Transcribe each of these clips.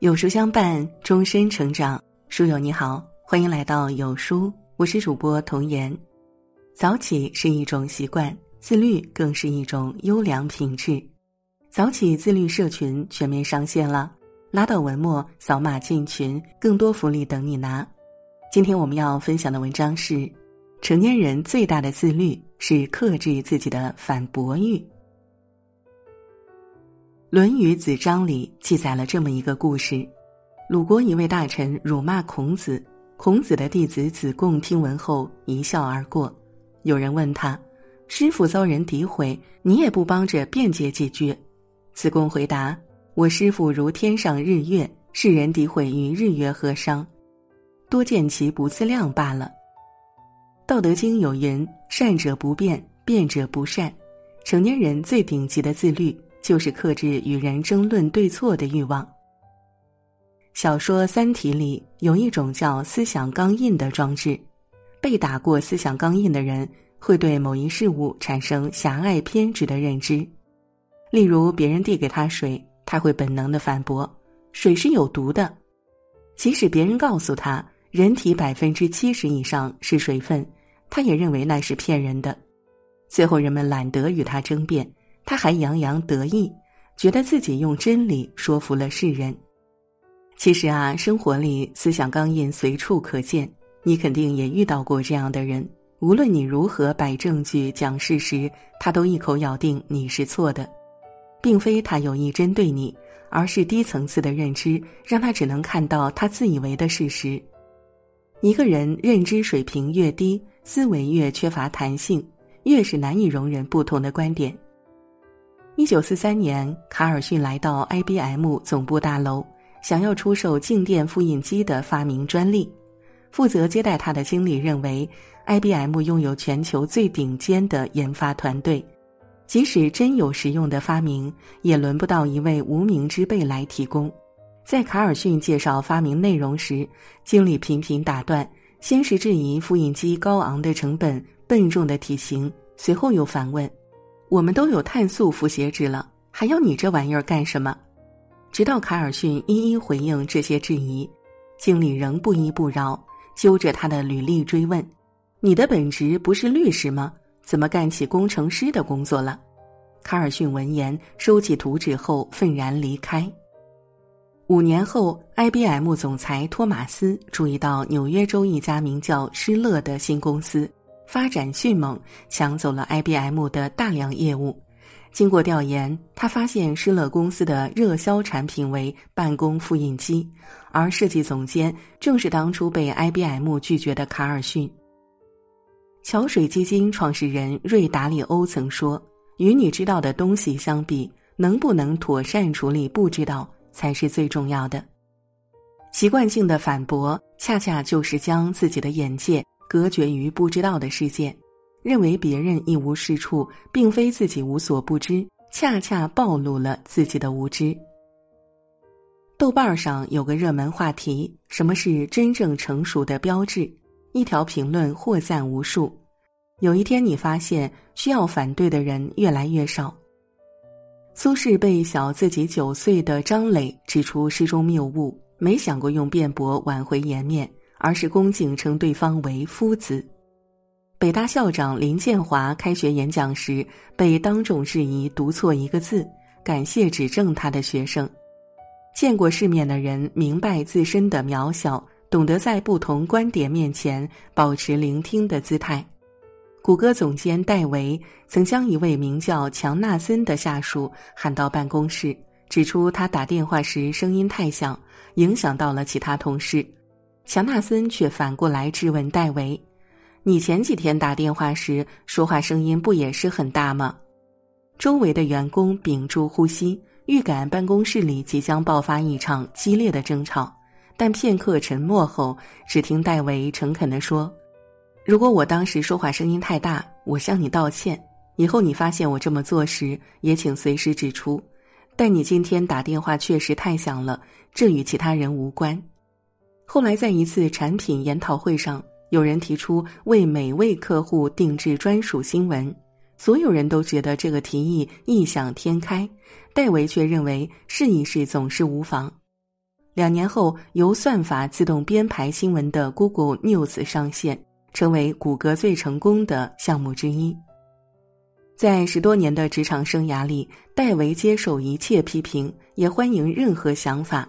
有书相伴，终身成长。书友你好，欢迎来到有书，我是主播童言。早起是一种习惯，自律更是一种优良品质。早起自律社群全面上线了，拉到文末扫码进群，更多福利等你拿。今天我们要分享的文章是：成年人最大的自律是克制自己的反驳欲。《论语子章》里记载了这么一个故事：鲁国一位大臣辱骂孔子，孔子的弟子子贡听闻后一笑而过。有人问他：“师傅遭人诋毁，你也不帮着辩解几句？”子贡回答：“我师傅如天上日月，世人诋毁于日月何伤？多见其不自量罢了。”《道德经》有云：“善者不辩，辩者不善。”成年人最顶级的自律。就是克制与人争论对错的欲望。小说《三体》里有一种叫思想钢印的装置，被打过思想钢印的人会对某一事物产生狭隘偏执的认知。例如，别人递给他水，他会本能的反驳：“水是有毒的。”即使别人告诉他人体百分之七十以上是水分，他也认为那是骗人的。最后，人们懒得与他争辩。他还洋洋得意，觉得自己用真理说服了世人。其实啊，生活里思想钢印随处可见，你肯定也遇到过这样的人。无论你如何摆证据、讲事实，他都一口咬定你是错的，并非他有意针对你，而是低层次的认知让他只能看到他自以为的事实。一个人认知水平越低，思维越缺乏弹性，越是难以容忍不同的观点。一九四三年，卡尔逊来到 IBM 总部大楼，想要出售静电复印机的发明专利。负责接待他的经理认为，IBM 拥有全球最顶尖的研发团队，即使真有实用的发明，也轮不到一位无名之辈来提供。在卡尔逊介绍发明内容时，经理频频打断，先是质疑复印机高昂的成本、笨重的体型，随后又反问。我们都有碳素复写纸了，还要你这玩意儿干什么？直到卡尔逊一一回应这些质疑，经理仍不依不饶，揪着他的履历追问：“你的本职不是律师吗？怎么干起工程师的工作了？”卡尔逊闻言收起图纸后愤然离开。五年后，IBM 总裁托马斯注意到纽约州一家名叫施乐的新公司。发展迅猛，抢走了 IBM 的大量业务。经过调研，他发现施乐公司的热销产品为办公复印机，而设计总监正是当初被 IBM 拒绝的卡尔逊。桥水基金创始人瑞达利欧曾说：“与你知道的东西相比，能不能妥善处理不知道才是最重要的。”习惯性的反驳，恰恰就是将自己的眼界。隔绝于不知道的世界，认为别人一无是处，并非自己无所不知，恰恰暴露了自己的无知。豆瓣上有个热门话题：什么是真正成熟的标志？一条评论获赞无数。有一天，你发现需要反对的人越来越少。苏轼被小自己九岁的张磊指出诗中谬误，没想过用辩驳挽回颜面。而是恭敬称对方为夫子。北大校长林建华开学演讲时被当众质疑读错一个字，感谢指正他的学生。见过世面的人明白自身的渺小，懂得在不同观点面前保持聆听的姿态。谷歌总监戴维曾将一位名叫强纳森的下属喊到办公室，指出他打电话时声音太响，影响到了其他同事。乔纳森却反过来质问戴维：“你前几天打电话时说话声音不也是很大吗？”周围的员工屏住呼吸，预感办公室里即将爆发一场激烈的争吵。但片刻沉默后，只听戴维诚恳地说：“如果我当时说话声音太大，我向你道歉。以后你发现我这么做时，也请随时指出。但你今天打电话确实太响了，这与其他人无关。”后来，在一次产品研讨会上，有人提出为每位客户定制专属新闻，所有人都觉得这个提议异想天开，戴维却认为试一试总是无妨。两年后，由算法自动编排新闻的 Google News 上线，成为谷歌最成功的项目之一。在十多年的职场生涯里，戴维接受一切批评，也欢迎任何想法。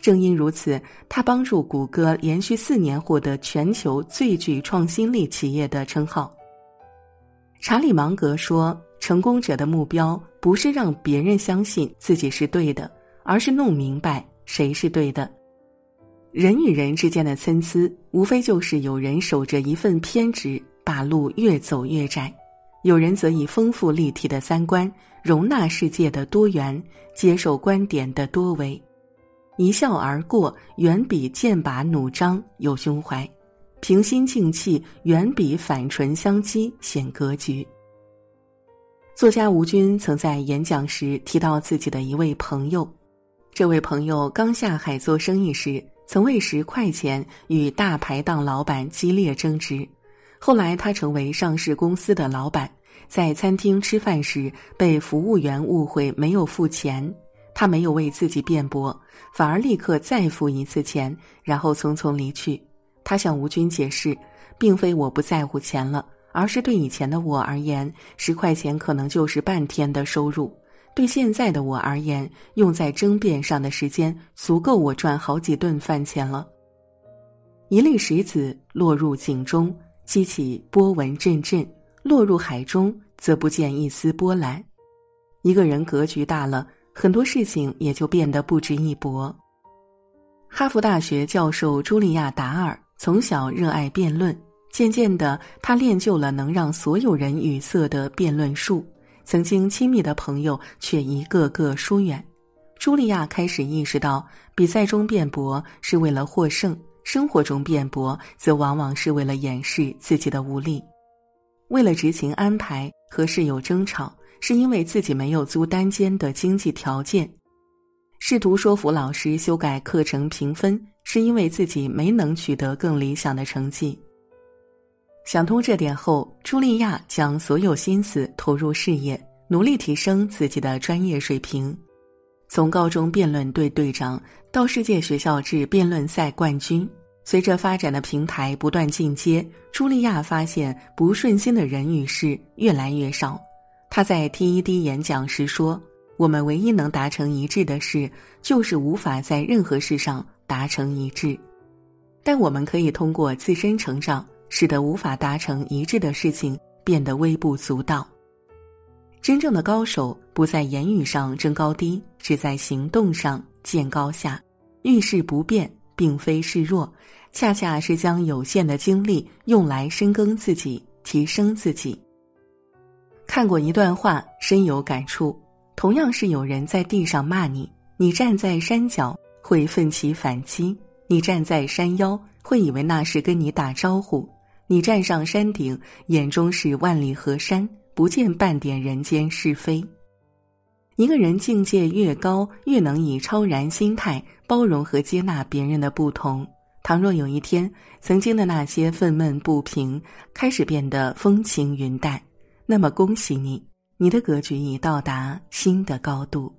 正因如此，他帮助谷歌连续四年获得全球最具创新力企业的称号。查理芒格说：“成功者的目标不是让别人相信自己是对的，而是弄明白谁是对的。人与人之间的参差，无非就是有人守着一份偏执，把路越走越窄；有人则以丰富立体的三观，容纳世界的多元，接受观点的多维。”一笑而过，远比剑拔弩张有胸怀；平心静气，远比反唇相讥显格局。作家吴军曾在演讲时提到自己的一位朋友，这位朋友刚下海做生意时，曾为十块钱与大排档老板激烈争执。后来他成为上市公司的老板，在餐厅吃饭时被服务员误会没有付钱。他没有为自己辩驳，反而立刻再付一次钱，然后匆匆离去。他向吴军解释，并非我不在乎钱了，而是对以前的我而言，十块钱可能就是半天的收入；对现在的我而言，用在争辩上的时间足够我赚好几顿饭钱了。一粒石子落入井中，激起波纹阵阵；落入海中，则不见一丝波澜。一个人格局大了。很多事情也就变得不值一驳。哈佛大学教授茱莉亚·达尔从小热爱辩论，渐渐的，他练就了能让所有人语塞的辩论术。曾经亲密的朋友却一个个疏远。茱莉亚开始意识到，比赛中辩驳是为了获胜，生活中辩驳则往往是为了掩饰自己的无力。为了执行安排，和室友争吵。是因为自己没有租单间的经济条件，试图说服老师修改课程评分，是因为自己没能取得更理想的成绩。想通这点后，茱莉亚将所有心思投入事业，努力提升自己的专业水平。从高中辩论队队长到世界学校制辩论赛冠军，随着发展的平台不断进阶，茱莉亚发现不顺心的人与事越来越少。他在 TED 演讲时说：“我们唯一能达成一致的事，就是无法在任何事上达成一致。但我们可以通过自身成长，使得无法达成一致的事情变得微不足道。真正的高手不在言语上争高低，只在行动上见高下。遇事不变，并非示弱，恰恰是将有限的精力用来深耕自己，提升自己。”看过一段话，深有感触。同样是有人在地上骂你，你站在山脚会奋起反击；你站在山腰会以为那是跟你打招呼；你站上山顶，眼中是万里河山，不见半点人间是非。一个人境界越高，越能以超然心态包容和接纳别人的不同。倘若有一天，曾经的那些愤懑不平开始变得风轻云淡。那么恭喜你，你的格局已到达新的高度。